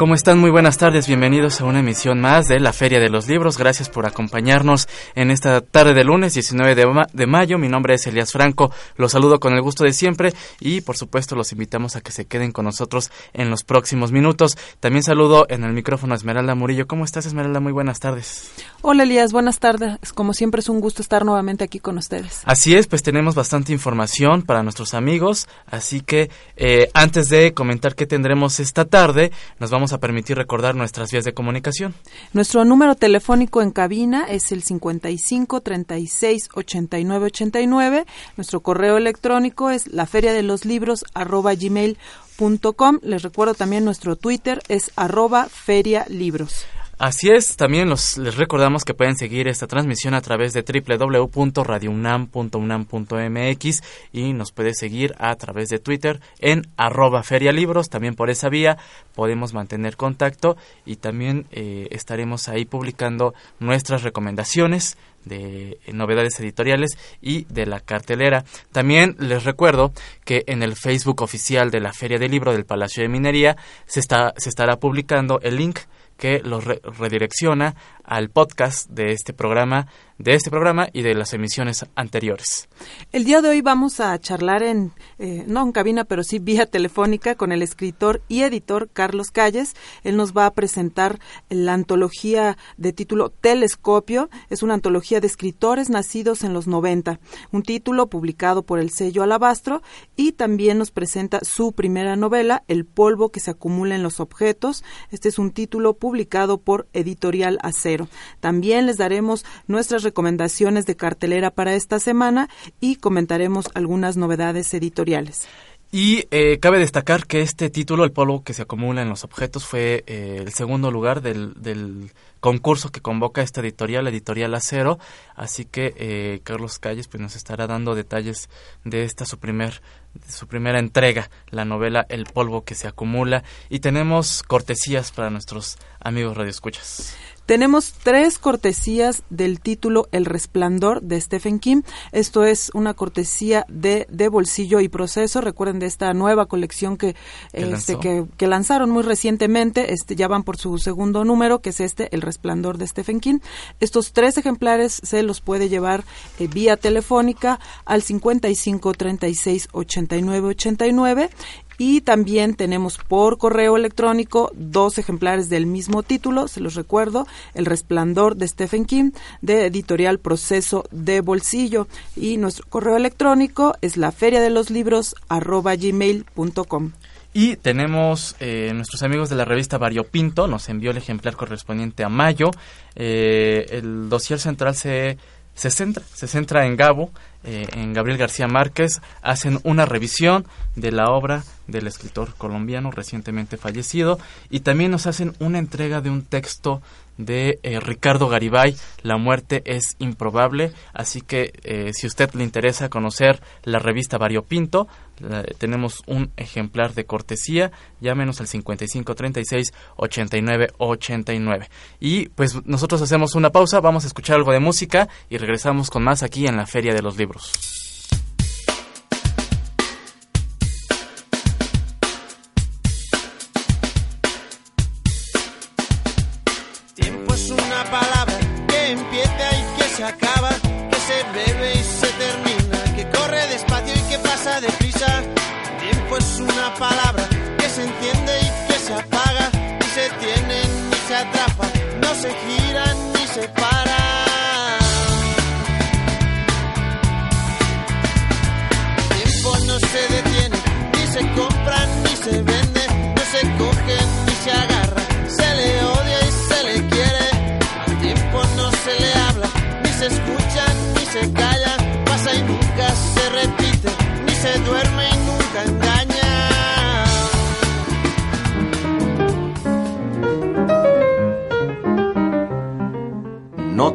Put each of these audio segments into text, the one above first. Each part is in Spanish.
¿Cómo están? Muy buenas tardes, bienvenidos a una emisión más de la Feria de los Libros. Gracias por acompañarnos en esta tarde de lunes 19 de, ma de, mayo. Mi nombre es Elías Franco, los saludo con el gusto de siempre y por supuesto los invitamos a que se queden con nosotros en los próximos minutos. También saludo en el micrófono a Esmeralda Murillo. ¿Cómo estás Esmeralda? Muy buenas tardes. Hola Elías, buenas tardes. Como siempre es un gusto estar nuevamente aquí con ustedes. Así es, pues tenemos bastante información para nuestros amigos, así que eh, antes de comentar qué tendremos esta tarde, nos vamos a permitir recordar nuestras vías de comunicación. Nuestro número telefónico en cabina es el 55 36 89 89. Nuestro correo electrónico es la feria de los libros arroba gmail.com. Les recuerdo también nuestro Twitter es arroba feria libros. Así es, también los, les recordamos que pueden seguir esta transmisión a través de www.radiounam.unam.mx y nos puede seguir a través de Twitter en arroba ferialibros. También por esa vía podemos mantener contacto y también eh, estaremos ahí publicando nuestras recomendaciones de novedades editoriales y de la cartelera. También les recuerdo que en el Facebook oficial de la Feria del Libro del Palacio de Minería se, está, se estará publicando el link que los re redirecciona al podcast de este programa, de este programa y de las emisiones anteriores. El día de hoy vamos a charlar en, eh, no en cabina, pero sí vía telefónica con el escritor y editor Carlos Calles. Él nos va a presentar la antología de título Telescopio. Es una antología de escritores nacidos en los 90, un título publicado por el sello Alabastro y también nos presenta su primera novela, El polvo que se acumula en los objetos. Este es un título publicado por Editorial Acero. También les daremos nuestras recomendaciones de cartelera para esta semana y comentaremos algunas novedades editoriales. Y eh, cabe destacar que este título, El polvo que se acumula en los objetos, fue eh, el segundo lugar del, concurso que convoca esta editorial, Editorial Acero. Así que eh, Carlos Calles pues, nos estará dando detalles de esta su primer su primera entrega, la novela El polvo que se acumula. Y tenemos cortesías para nuestros amigos radioescuchas. Tenemos tres cortesías del título El Resplandor de Stephen King. Esto es una cortesía de, de bolsillo y proceso. Recuerden de esta nueva colección que, ¿Que, este, que, que, lanzaron muy recientemente. Este, ya van por su segundo número, que es este, El Resplandor de Stephen King. Estos tres ejemplares se los puede llevar eh, vía telefónica al 55 36 89 89 y también tenemos por correo electrónico dos ejemplares del mismo título, se los recuerdo, El Resplandor de Stephen King, de editorial Proceso de Bolsillo. Y nuestro correo electrónico es la feria de los libros arroba gmail.com. Y tenemos eh, nuestros amigos de la revista Variopinto, nos envió el ejemplar correspondiente a mayo. Eh, el dossier central se, se, centra, se centra en Gabo, eh, en Gabriel García Márquez. Hacen una revisión de la obra del escritor colombiano recientemente fallecido y también nos hacen una entrega de un texto de eh, Ricardo Garibay, La muerte es improbable, así que eh, si usted le interesa conocer la revista Variopinto, la, tenemos un ejemplar de cortesía, llámenos al 55 36 89 89. Y pues nosotros hacemos una pausa, vamos a escuchar algo de música y regresamos con más aquí en la Feria de los Libros.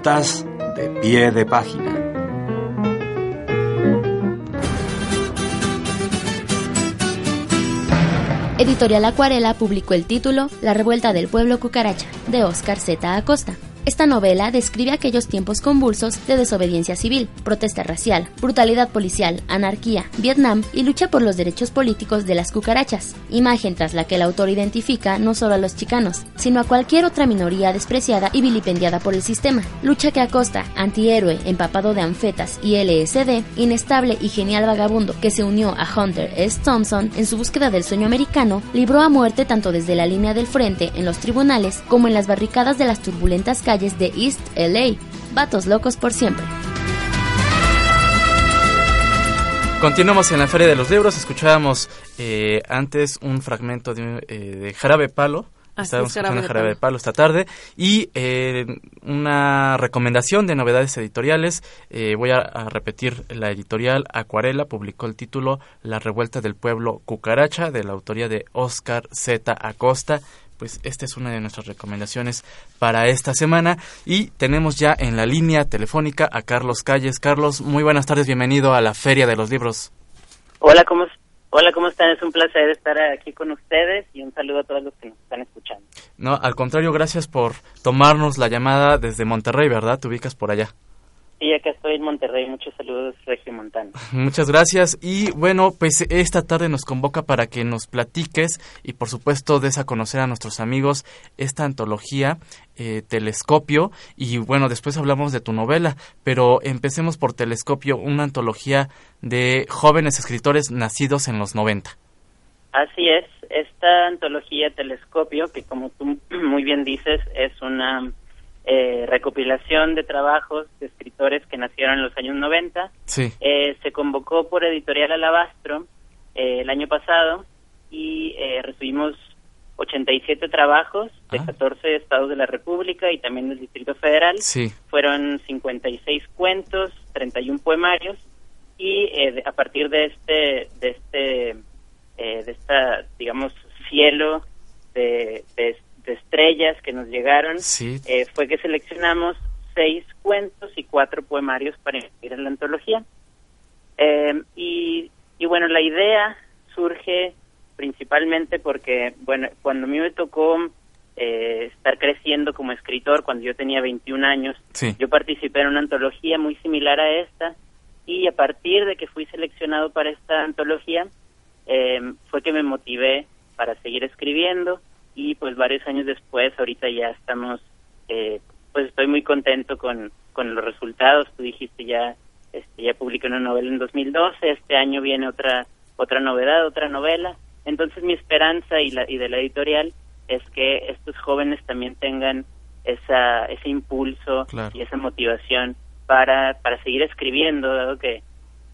De pie de página. Editorial Acuarela publicó el título La revuelta del pueblo cucaracha, de Oscar Z. Acosta. Esta novela describe aquellos tiempos convulsos de desobediencia civil, protesta racial, brutalidad policial, anarquía, Vietnam y lucha por los derechos políticos de las cucarachas, imagen tras la que el autor identifica no solo a los chicanos, sino a cualquier otra minoría despreciada y vilipendiada por el sistema. Lucha que Acosta, antihéroe empapado de anfetas y LSD, inestable y genial vagabundo que se unió a Hunter S. Thompson en su búsqueda del sueño americano, libró a muerte tanto desde la línea del frente en los tribunales como en las barricadas de las turbulentas calles de East LA. Vatos locos por siempre. Continuamos en la Feria de los Libros. Escuchábamos eh, antes un fragmento de, eh, de Jarabe Palo. Así Estábamos es, Jarabe escuchando de Jarabe de Palo. Palo esta tarde. Y eh, una recomendación de novedades editoriales. Eh, voy a, a repetir la editorial Acuarela. Publicó el título La revuelta del pueblo cucaracha, de la autoría de Oscar Z. Acosta. Pues esta es una de nuestras recomendaciones para esta semana. Y tenemos ya en la línea telefónica a Carlos Calles. Carlos, muy buenas tardes. Bienvenido a la Feria de los Libros. Hola, ¿cómo, hola, ¿cómo están? Es un placer estar aquí con ustedes y un saludo a todos los que nos están escuchando. No, al contrario, gracias por tomarnos la llamada desde Monterrey, ¿verdad? Te ubicas por allá. Y acá estoy en Monterrey, muchos saludos, Regio Montano. Muchas gracias. Y bueno, pues esta tarde nos convoca para que nos platiques y por supuesto des a conocer a nuestros amigos esta antología, eh, Telescopio. Y bueno, después hablamos de tu novela, pero empecemos por Telescopio, una antología de jóvenes escritores nacidos en los 90. Así es, esta antología Telescopio, que como tú muy bien dices, es una eh, recopilación de trabajos de escritores que nacieron en los años 90, Sí. eh, se convocó por Editorial Alabastro eh, el año pasado y eh, recibimos 87 trabajos de Ah. 14 estados de la República y también del Distrito Federal. Sí. Fueron 56 cuentos, 31 poemarios y eh, de- a partir de este de este eh, de esta digamos cielo de, de- estrellas que nos llegaron Sí. eh, fue que seleccionamos seis cuentos y cuatro poemarios para incluir en la antología Eh, y, y bueno la idea surge principalmente porque bueno cuando a mí me tocó eh, estar creciendo como escritor cuando yo tenía 21 años Sí. yo participé en una antología muy similar a esta y a partir de que fui seleccionado para esta antología eh, fue que me motivé para seguir escribiendo y pues varios años después ahorita ya estamos eh, pues estoy muy contento con, con los resultados tú dijiste ya este, ya publiqué una novela en 2012 este año viene otra otra novedad otra novela entonces mi esperanza y la y de la editorial es que estos jóvenes también tengan esa ese impulso Claro. y esa motivación para para seguir escribiendo dado que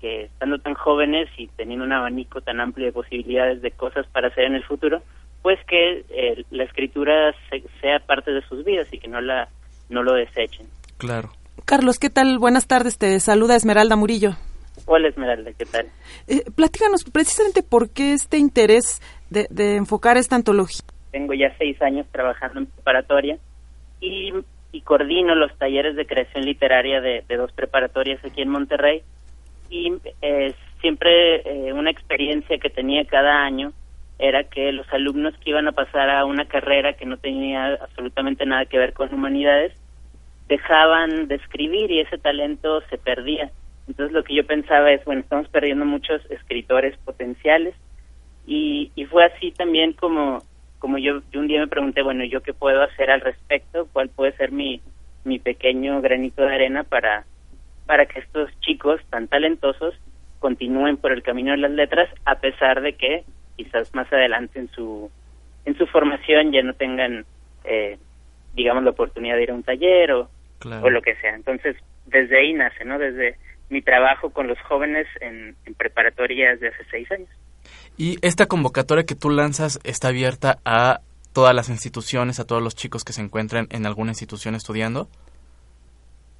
que estando tan jóvenes y teniendo un abanico tan amplio de posibilidades de cosas para hacer en el futuro, pues que eh, la escritura se- sea parte de sus vidas y que no la no lo desechen. Claro. Carlos, ¿qué tal? Buenas tardes, te saluda Esmeralda Murillo. Hola Esmeralda, ¿qué tal? Eh, platícanos precisamente por qué este interés de, de enfocar esta antología. Tengo ya seis años trabajando en preparatoria y, y coordino los talleres de creación literaria de, de dos preparatorias aquí en Monterrey y eh, siempre eh, una experiencia que tenía cada año era que los alumnos que iban a pasar a una carrera que no tenía absolutamente nada que ver con humanidades dejaban de escribir y ese talento se perdía. Entonces lo que yo pensaba es, bueno, estamos perdiendo muchos escritores potenciales y, y fue así también como, como yo, un día me pregunté, bueno, ¿yo qué puedo hacer al respecto? ¿Cuál puede ser mi, mi pequeño granito de arena para, para que estos chicos tan talentosos continúen por el camino de las letras a pesar de que quizás más adelante en su en su formación ya no tengan eh, digamos, la oportunidad de ir a un taller o, Claro. o lo que sea. Entonces, desde ahí nace, ¿no? Desde mi trabajo con los jóvenes en, en preparatorias de hace seis años. Y esta convocatoria que tú lanzas está abierta a todas las instituciones, a todos los chicos que se encuentran en alguna institución estudiando.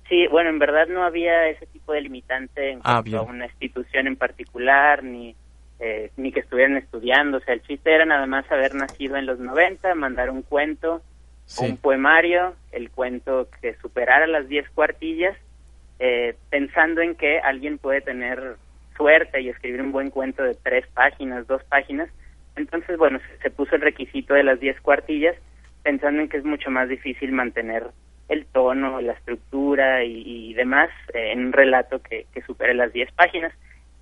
Sí, bueno, en verdad no había ese tipo de limitante en Ah, cuanto a una institución en particular, ni, eh, ni que estuvieran estudiando. O sea, el chiste era nada más haber nacido en los 90, mandar un cuento Sí. un poemario, el cuento que superara las 10 cuartillas, eh, pensando en que alguien puede tener suerte y escribir un buen cuento de tres páginas, dos páginas. Entonces, bueno, se, se puso el requisito de las 10 cuartillas, pensando en que es mucho más difícil mantener el tono, la estructura y, y demás eh, en un relato que, que supere las 10 páginas.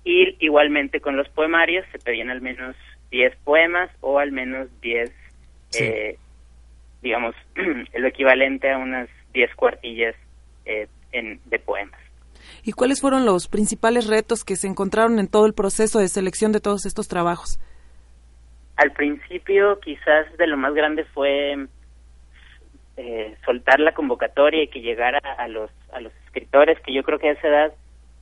Y igualmente con los poemarios se pedían al menos 10 poemas o al menos 10, Sí. eh, digamos, lo equivalente a unas 10 cuartillas eh, en, de poemas. ¿Y cuáles fueron los principales retos que se encontraron en todo el proceso de selección de todos estos trabajos? Al principio quizás de lo más grande fue eh, soltar la convocatoria y que llegara a los, a los escritores que yo creo que a esa edad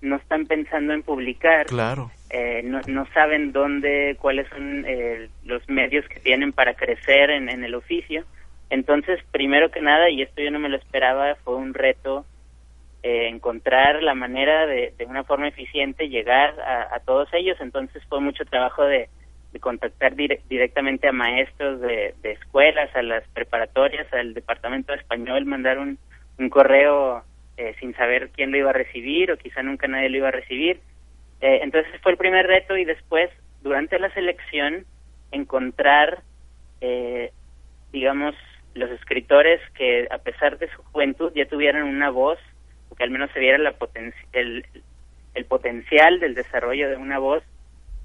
no están pensando en publicar, Claro. eh, no, no saben dónde, cuáles son eh, los medios que tienen para crecer en, en el oficio. Entonces, primero que nada, y esto yo no me lo esperaba, fue un reto eh, encontrar la manera de, de una forma eficiente llegar a, a todos ellos. Entonces fue mucho trabajo de, de contactar dire- directamente a maestros de, de escuelas, a las preparatorias, al departamento de español, mandar un, un correo eh, sin saber quién lo iba a recibir o quizá nunca nadie lo iba a recibir. Eh, entonces fue el primer reto y después, durante la selección, encontrar, eh, digamos, los escritores que a pesar de su juventud ya tuvieran una voz, o que al menos se viera la poten- el, el potencial del desarrollo de una voz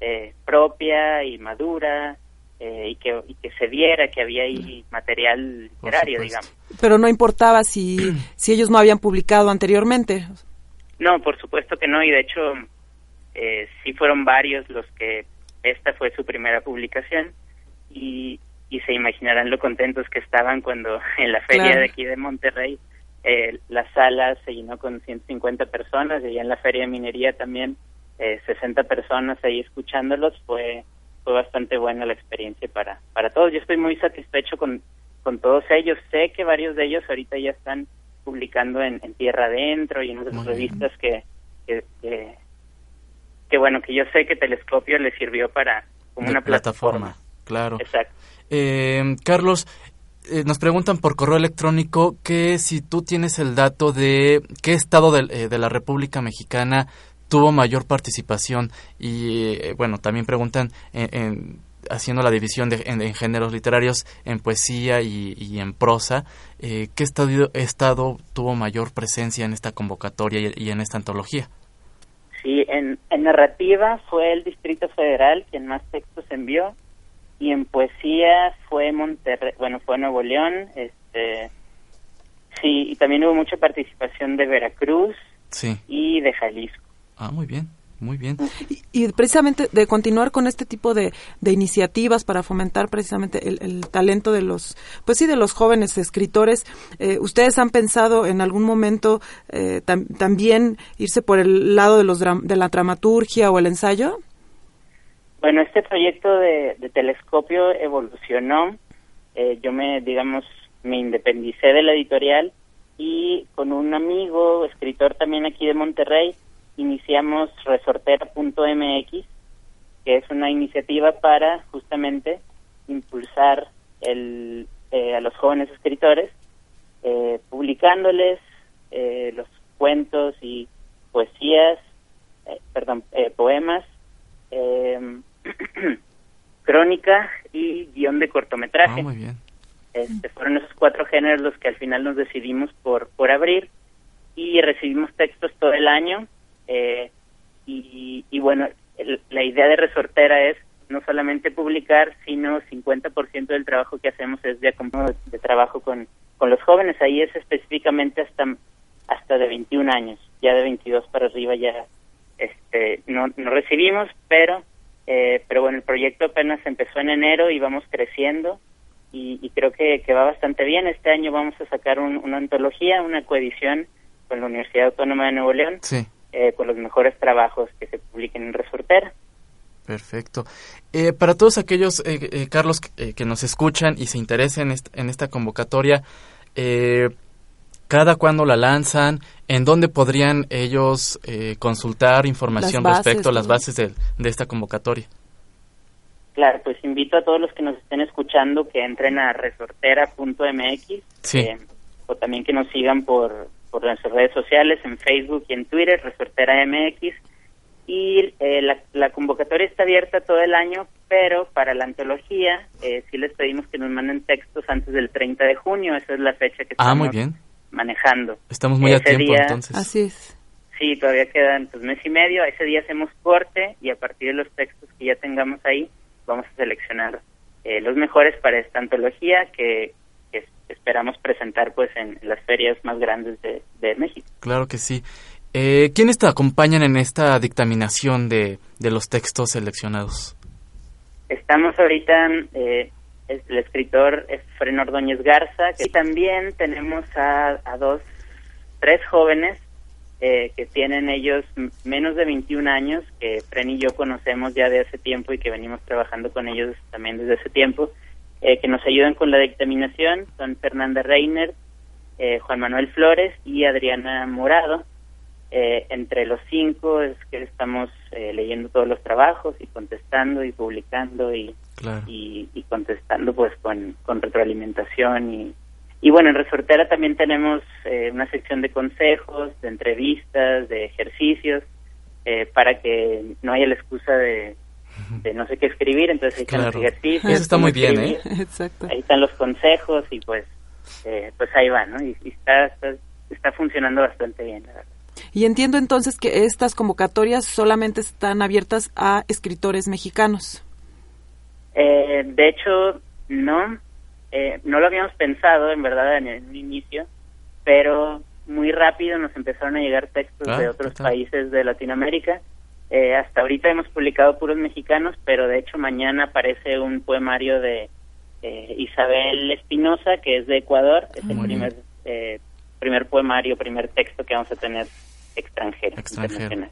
eh, propia y madura eh, y, que, y que se viera que había ahí material literario, digamos. Pero no importaba si, si ellos no habían publicado anteriormente. No, por supuesto que no, y de hecho eh, sí fueron varios los que esta fue su primera publicación y, y se imaginarán lo contentos que estaban cuando en la feria Claro. de aquí de Monterrey eh, la sala se llenó con 150 personas y allá en la feria de minería también eh, 60 personas ahí escuchándolos fue fue bastante buena la experiencia para para todos yo estoy muy satisfecho con con todos ellos sé que varios de ellos ahorita ya están publicando en, en tierra adentro y en otras revistas que, que, que que bueno que yo sé que Telescopio les sirvió para como De una plataforma, Claro. exacto. Eh, Carlos, eh, nos preguntan por correo electrónico que si tú tienes el dato de qué estado del- eh, de, la República Mexicana tuvo mayor participación y eh, bueno, también preguntan en- en- haciendo la división de, en, en géneros literarios en poesía y, y en prosa, eh, ¿qué estado, estado tuvo mayor presencia en esta convocatoria y, y en esta antología? Sí, en, en narrativa fue el Distrito Federal quien más textos envió y en poesía fue Monterrey, bueno, fue Nuevo León, este, sí, y también hubo mucha participación de Veracruz Sí. y de Jalisco. Ah, muy bien, muy bien. Y, y precisamente de continuar con este tipo de, de iniciativas para fomentar precisamente el, el talento de los, pues sí, de los jóvenes escritores, eh, ¿ustedes han pensado en algún momento eh, tam- también irse por el lado de, los dram- de la dramaturgia o el ensayo? Bueno, este proyecto de, de telescopio evolucionó. Eh, yo me, digamos, me independicé de la editorial y con un amigo, escritor también aquí de Monterrey, iniciamos resortera.mx, que es una iniciativa para justamente impulsar el, eh, a los jóvenes escritores, eh, publicándoles eh, los cuentos y poesías, eh, perdón, eh, poemas, eh, crónica y guion de cortometraje. Muy bien. Este, fueron esos cuatro géneros los que al final nos decidimos por, por abrir y recibimos textos todo el año. Eh, y, y bueno, el- la idea de Resortera es no solamente publicar, sino 50% del trabajo que hacemos es de, acompañamiento de trabajo con, con los jóvenes. Ahí es específicamente hasta, hasta de 21 años, ya de 22 para arriba ya este, no, no recibimos, pero, eh, pero bueno, el proyecto apenas empezó en enero y vamos creciendo y, creo que, que va bastante bien. Este año vamos a sacar un- una antología, una coedición con la Universidad Autónoma de Nuevo León, Sí. Eh, con los mejores trabajos que se publiquen en Resortera. Perfecto. Eh, para todos aquellos, eh, eh, Carlos, que, eh, que nos escuchan y se interesen en, est- en esta convocatoria, eh, ¿cada cuándo la lanzan? ¿En dónde podrían ellos eh, consultar información bases, respecto a las bases de, de esta convocatoria? Claro, pues invito a todos los que nos estén escuchando que entren a resortera.mx Sí. eh, o también que nos sigan por, por nuestras redes sociales, en Facebook y en Twitter, Resortera MX. Y eh, la, la convocatoria está abierta todo el año, pero para la antología eh, sí les pedimos que nos manden textos antes del 30 de junio, esa es la fecha que Ah, estamos muy bien. manejando. Estamos muy a Ese tiempo día- entonces. Así es. Sí, todavía quedan pues mes y medio. Ese día hacemos corte y a partir de los textos que ya tengamos ahí vamos a seleccionar eh, los mejores para esta antología que, esperamos presentar pues en las ferias más grandes de, de México. Claro que sí. Eh, ¿Quiénes te acompañan en esta dictaminación de, de los textos seleccionados? Estamos ahorita, eh, el escritor es Fren Ordóñez Garza y también tenemos a, a dos, tres jóvenes eh, que tienen ellos menos de 21 años, que Fren y yo conocemos ya de hace tiempo y que venimos trabajando con ellos también desde ese tiempo, eh, que nos ayudan con la dictaminación, son Fernanda Reiner, eh, Juan Manuel Flores y Adriana Morado. Eh, entre los cinco es que estamos eh, leyendo todos los trabajos y contestando y publicando y, Claro. y, y contestando pues con, con retroalimentación y, y bueno en Resortera también tenemos eh, una sección de consejos, de entrevistas, de ejercicios eh, para que no haya la excusa de, de no sé qué escribir, entonces ahí están Claro. los ejercicios. Eso está muy bien, escribir, ¿eh? Exacto. Ahí están los consejos y pues eh, pues ahí va, ¿no? Y, y está, está está funcionando bastante bien, la verdad. Y entiendo entonces que estas convocatorias solamente están abiertas a escritores mexicanos. Eh, de hecho, no, eh, no lo habíamos pensado en verdad en el inicio, pero muy rápido nos empezaron a llegar textos Ah, de otros ¿qué tal? países de Latinoamérica. Eh, hasta ahorita hemos publicado puros mexicanos, pero de hecho mañana aparece un poemario de eh, Isabel Espinosa, que es de Ecuador. Es el Muy primer, eh, primer poemario, primer texto que vamos a tener extranjero, Extranjero. internacional.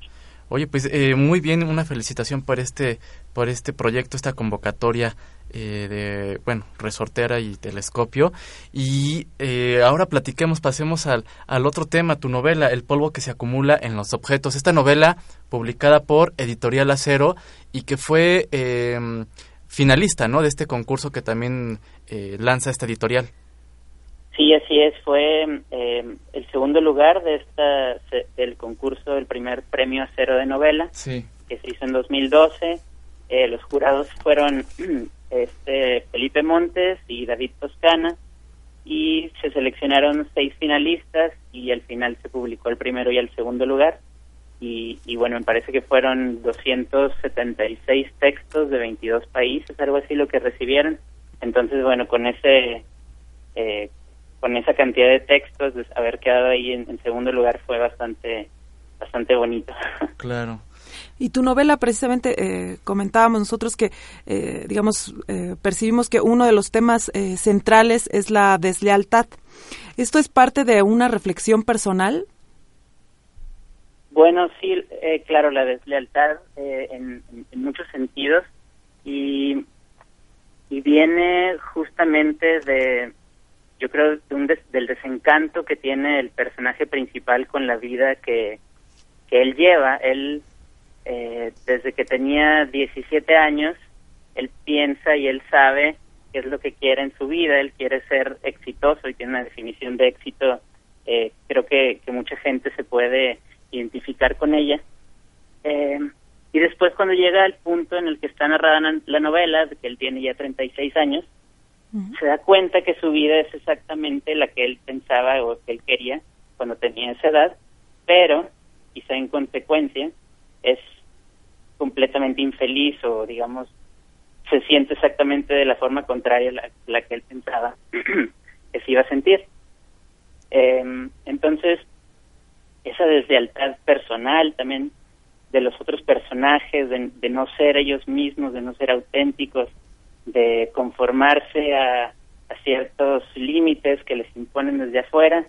Oye, pues eh, muy bien, una felicitación por este, por este proyecto, esta convocatoria eh, de, bueno, resortera y telescopio. Y eh, ahora platiquemos, pasemos al, al otro tema, tu novela, El polvo que se acumula en los objetos. Esta novela publicada por Editorial Acero y que fue eh, finalista, ¿no? De este concurso que también eh, lanza esta editorial. Sí, así es. Fue eh, el segundo lugar de esta del concurso, el primer premio acero de novela Sí. que se hizo en 2012. Eh, los jurados fueron este Felipe Montes y David Toscana y se seleccionaron seis finalistas y al final se publicó el primero y el segundo lugar. Y, y bueno, me parece que fueron 276 textos de 22 países, algo así lo que recibieron. Entonces, bueno, con ese eh, con esa cantidad de textos, de haber quedado ahí en, en segundo lugar fue bastante bastante bonito. Claro. Y tu novela, precisamente, eh, comentábamos nosotros que, eh, digamos, eh, percibimos que uno de los temas eh, centrales es la deslealtad. ¿Esto es parte de una reflexión personal? Bueno, sí, eh, claro, la deslealtad eh, en, en- en muchos sentidos y, y viene justamente de, yo creo, de un des- del desencanto que tiene el personaje principal con la vida que, que él lleva. Él, eh, desde que tenía 17 años, él piensa y él sabe qué es lo que quiere en su vida, él quiere ser exitoso y tiene una definición de éxito, eh, creo que, que mucha gente se puede identificar con ella. Eh, y después cuando llega al punto en el que está narrada na- la novela, que él tiene ya 36 años, se da cuenta que su vida es exactamente la que él pensaba o que él quería cuando tenía esa edad, pero quizá en consecuencia es completamente infeliz o digamos se siente exactamente de la forma contraria a la, que él pensaba que se iba a sentir. Eh, entonces, esa deslealtad personal también de los otros personajes, de, de no ser ellos mismos, de no ser auténticos, de conformarse a, a ciertos límites que les imponen desde afuera.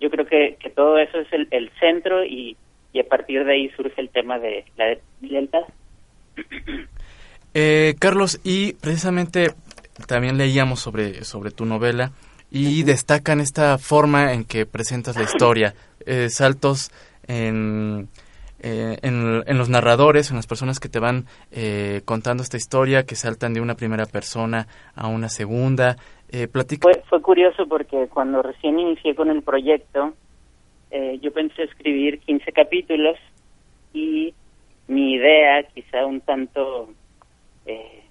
Yo creo que, que todo eso es el, el centro y, y a partir de ahí surge el tema de la lealtad. Eh, Carlos, y precisamente también leíamos sobre, sobre tu novela y destacan esta forma en que presentas la historia, eh, saltos en, eh, en, en, los narradores, en las personas que te van eh, contando esta historia, que saltan de una primera persona a una segunda. Eh, platica... fue, fue curioso porque cuando recién inicié con el proyecto, eh, yo pensé escribir 15 capítulos y mi idea, quizá un tanto, eh,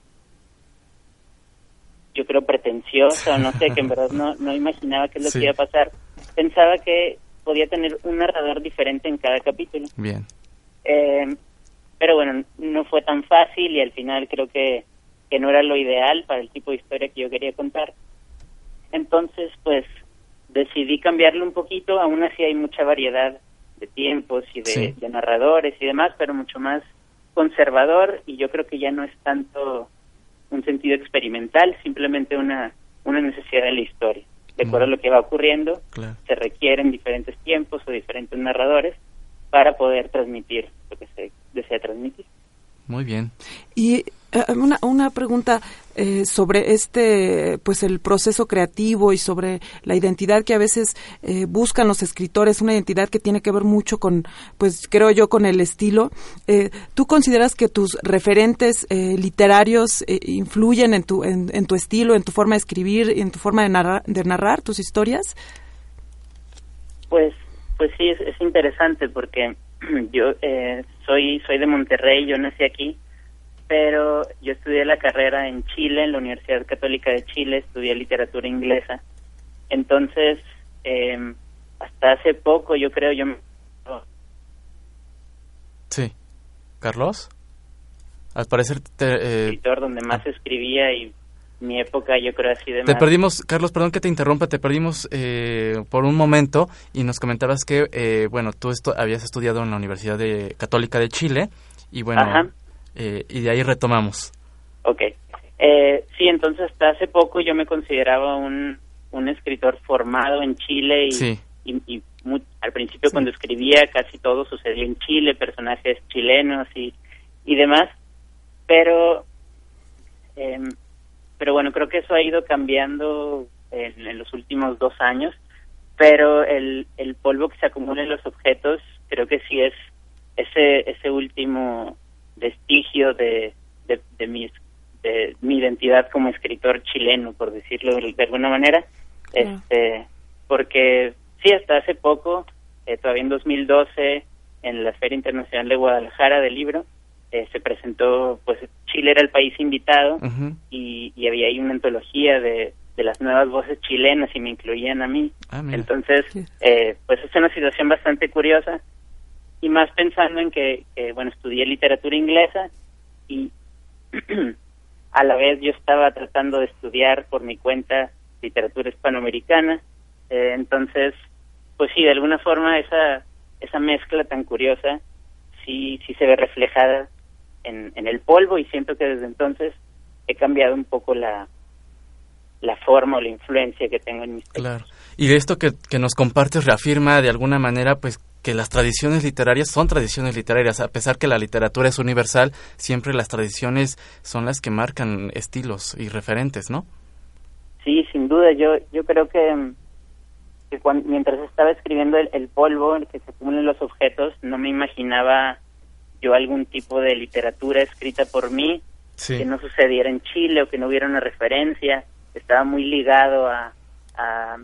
yo creo pretenciosa, no sé, que en verdad no, no imaginaba qué es lo Sí. que iba a pasar, pensaba que podía tener un narrador diferente en cada capítulo. Bien. Eh, pero bueno, no fue tan fácil y al final creo que, que no era lo ideal para el tipo de historia que yo quería contar. Entonces, pues decidí cambiarlo un poquito, aún así hay mucha variedad de tiempos y de, Sí. de narradores y demás, pero mucho más conservador y yo creo que ya no es tanto un sentido experimental, simplemente una, una necesidad de la historia. De acuerdo a lo que va ocurriendo, Claro. se requieren diferentes tiempos o diferentes narradores para poder transmitir lo que se desea transmitir. Muy bien. Y eh, una, una pregunta eh, sobre este, pues el proceso creativo y sobre la identidad que a veces eh, buscan los escritores, una identidad que tiene que ver mucho con, pues creo yo, con el estilo. Eh, ¿Tú consideras que tus referentes eh, literarios eh, influyen en tu, en, en tu estilo, en tu forma de escribir, en tu forma de narrar, de narrar tus historias? Pues, pues sí, es, es interesante porque yo eh, soy soy de Monterrey, yo nací aquí, pero yo estudié la carrera en Chile, en la Universidad Católica de Chile, estudié literatura inglesa. Entonces, eh, hasta hace poco, yo creo, yo me- Sí. ¿Carlos? Al parecer te, eh, escritor donde más escribía y mi época, yo creo, así de te más. perdimos, Carlos, perdón que te interrumpa, te perdimos eh, por un momento y nos comentabas que, eh, bueno, tú esto, habías estudiado en la Universidad de, Católica de Chile y bueno, eh, y de ahí retomamos. Ok. Eh, sí, entonces hasta hace poco yo me consideraba un, un escritor formado en Chile y, Sí. y, y al principio cuando escribía casi todo sucedió en Chile, personajes chilenos y, y demás, pero em, pero bueno, creo que eso ha ido cambiando en, en los últimos dos años, pero el, el polvo que se acumula en los objetos creo que sí es ese ese último vestigio de, de, de mis de mi identidad como escritor chileno, por decirlo de, alguna manera, este porque sí hasta hace poco, eh, todavía en 2012 en la Feria Internacional de Guadalajara del libro eh, se presentó, pues Chile era el país invitado y, y había ahí una antología de, de las nuevas voces chilenas y me incluían a mí. Ah. Entonces, eh, pues es una situación bastante curiosa y más pensando en que, que, bueno, estudié literatura inglesa y a la vez yo estaba tratando de estudiar por mi cuenta literatura hispanoamericana. Eh, entonces, pues sí, de alguna forma esa, esa mezcla tan curiosa sí, sí se ve reflejada en, en el polvo y siento que desde entonces he cambiado un poco la, la forma o la influencia que tengo en mis textos. Claro. Y de esto que, que nos compartes reafirma de alguna manera pues que las tradiciones literarias son tradiciones literarias, a pesar que la literatura es universal, siempre las tradiciones son las que marcan estilos y referentes, ¿no? Sí, sin duda. Yo yo creo que, que cuan- mientras estaba escribiendo el, el polvo, el que se acumulan los objetos, no me imaginaba yo algún tipo de literatura escrita por mí Sí. que no sucediera en Chile o que no hubiera una referencia. Estaba muy ligado a, a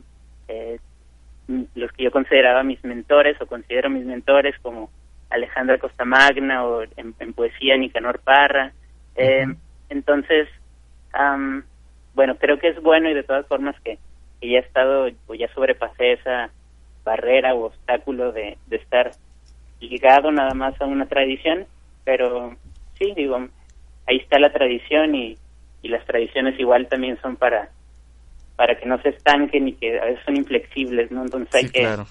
eh, los que yo consideraba mis mentores o considero mis mentores como Alejandra Costamagna o en, en poesía Nicanor Parra. Eh, Entonces, bueno, creo que es bueno y de todas formas que, que ya he estado o ya sobrepasé esa barrera o obstáculo de, de estar ligado nada más a una tradición, pero sí, digo, ahí está la tradición y, y las tradiciones igual también son para para que no se estanquen y que a veces son inflexibles, ¿no? Entonces hay que, claro.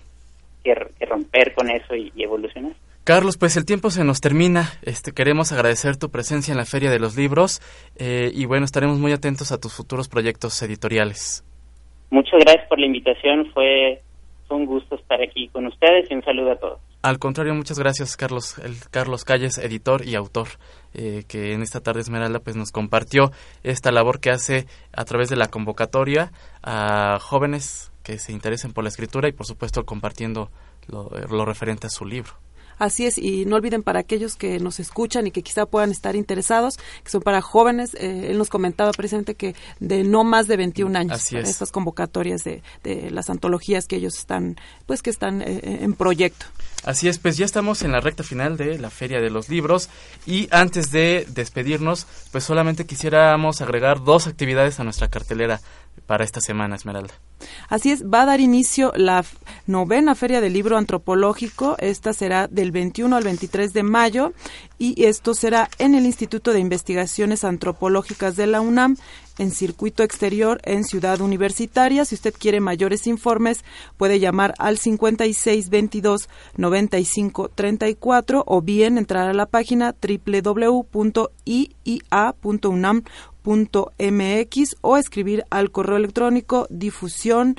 que, que romper con eso y, y evolucionar. Carlos, pues el tiempo se nos termina. Este, queremos agradecer tu presencia en la Feria de los Libros eh, y bueno, estaremos muy atentos a tus futuros proyectos editoriales. Muchas gracias por la invitación. Fue, fue un gusto estar aquí con ustedes y un saludo a todos. Al contrario, muchas gracias, Carlos, el Carlos Calles, editor y autor, eh, que en esta tarde Esmeralda pues nos compartió esta labor que hace a través de la convocatoria a jóvenes que se interesen por la escritura y por supuesto compartiendo lo, lo referente a su libro. Así es, y no olviden para aquellos que nos escuchan y que quizá puedan estar interesados, que son para jóvenes, eh, él nos comentaba precisamente que de no más de 21 años, Así para es. estas convocatorias de, de las antologías que ellos están, pues que están eh, en proyecto. Así es, pues ya estamos en la recta final de la Feria de los Libros y antes de despedirnos, pues solamente quisiéramos agregar dos actividades a nuestra cartelera para esta semana, Esmeralda. Así es, va a dar inicio la novena Feria del Libro Antropológico. Esta será del 21 al 23 de mayo y esto será en el Instituto de Investigaciones Antropológicas de la UNAM en circuito exterior en Ciudad Universitaria. Si usted quiere mayores informes, puede llamar al 5622 9534 o bien entrar a la página www.iia.unam.mx o escribir al correo electrónico difusión.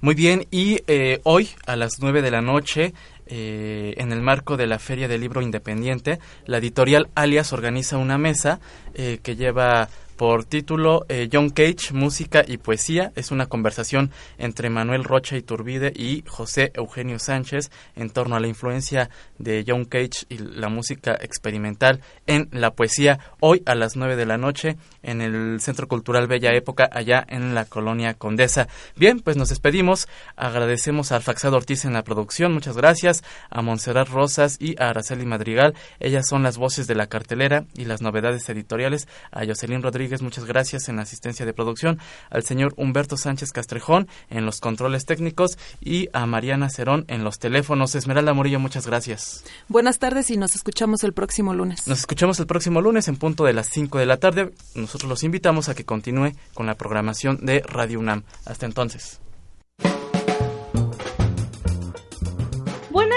Muy bien, y eh, hoy a las 9 de la noche, eh, en el marco de la Feria del Libro Independiente, la editorial Alias organiza una mesa eh, que lleva por título eh, John Cage, Música y Poesía. Es una conversación entre Manuel Rocha Iturbide y José Eugenio Sánchez en torno a la influencia de John Cage y la música experimental en la poesía. Hoy a las 9 de la noche en el Centro Cultural Bella Época, allá en la colonia Condesa. Bien, pues nos despedimos. Agradecemos a Alfaxado Ortiz en la producción. Muchas gracias. A Montserrat Rosas y a Araceli Madrigal. Ellas son las voces de la cartelera y las novedades editoriales. A Jocelyn Rodríguez, muchas gracias en la asistencia de producción. Al señor Humberto Sánchez Castrejón en los controles técnicos y a Mariana Cerón en los teléfonos. Esmeralda Murillo, muchas gracias. Buenas tardes y nos escuchamos el próximo lunes. Nos escuchamos el próximo lunes en punto de las 5 de la tarde. Nosotros los invitamos a que continúe con la programación de Radio UNAM. Hasta entonces.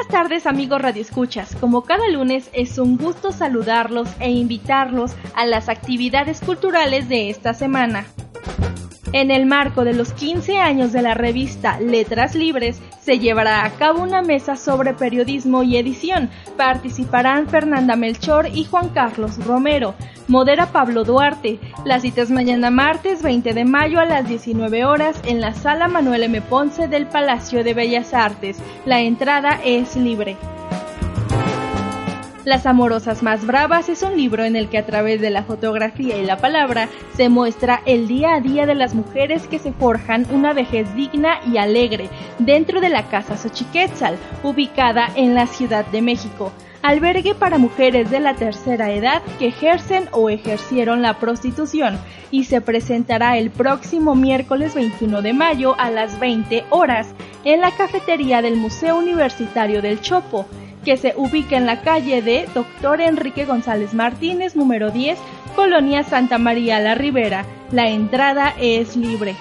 Buenas tardes amigos radioescuchas. Como cada lunes es un gusto saludarlos e invitarlos a las actividades culturales de esta semana. En el marco de los 15 años de la revista Letras Libres, se llevará a cabo una mesa sobre periodismo y edición. Participarán Fernanda Melchor y Juan Carlos Romero. Modera Pablo Duarte. La cita es mañana martes 20 de mayo a las 19 horas en la sala Manuel M. Ponce del Palacio de Bellas Artes. La entrada es libre. Las Amorosas Más Bravas es un libro en el que a través de la fotografía y la palabra se muestra el día a día de las mujeres que se forjan una vejez digna y alegre dentro de la Casa Xochiquetzal, ubicada en la Ciudad de México, albergue para mujeres de la tercera edad que ejercen o ejercieron la prostitución y se presentará el próximo miércoles 21 de mayo a las 20 horas en la cafetería del Museo Universitario del Chopo que se ubica en la calle de Dr. Enrique González Martínez, número 10, Colonia Santa María la Ribera. La entrada es libre.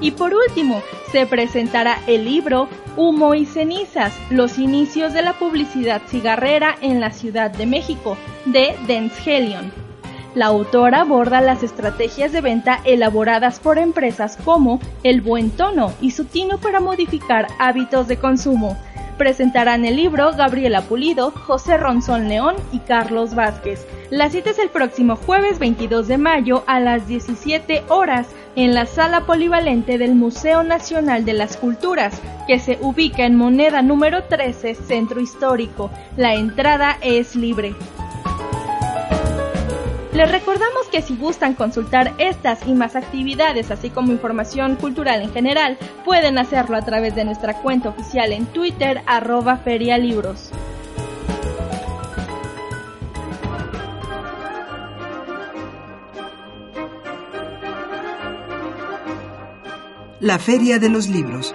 Y por último, se presentará el libro Humo y cenizas, los inicios de la publicidad cigarrera en la Ciudad de México, de Densgelion. La autora aborda las estrategias de venta elaboradas por empresas como el buen tono y su tino para modificar hábitos de consumo. Presentarán el libro Gabriela Pulido, José Ronzón León y Carlos Vázquez. La cita es el próximo jueves 22 de mayo a las 17 horas en la sala polivalente del Museo Nacional de las Culturas, que se ubica en moneda número 13, Centro Histórico. La entrada es libre. Les recordamos que si gustan consultar estas y más actividades, así como información cultural en general, pueden hacerlo a través de nuestra cuenta oficial en Twitter, arroba ferialibros. La Feria de los Libros.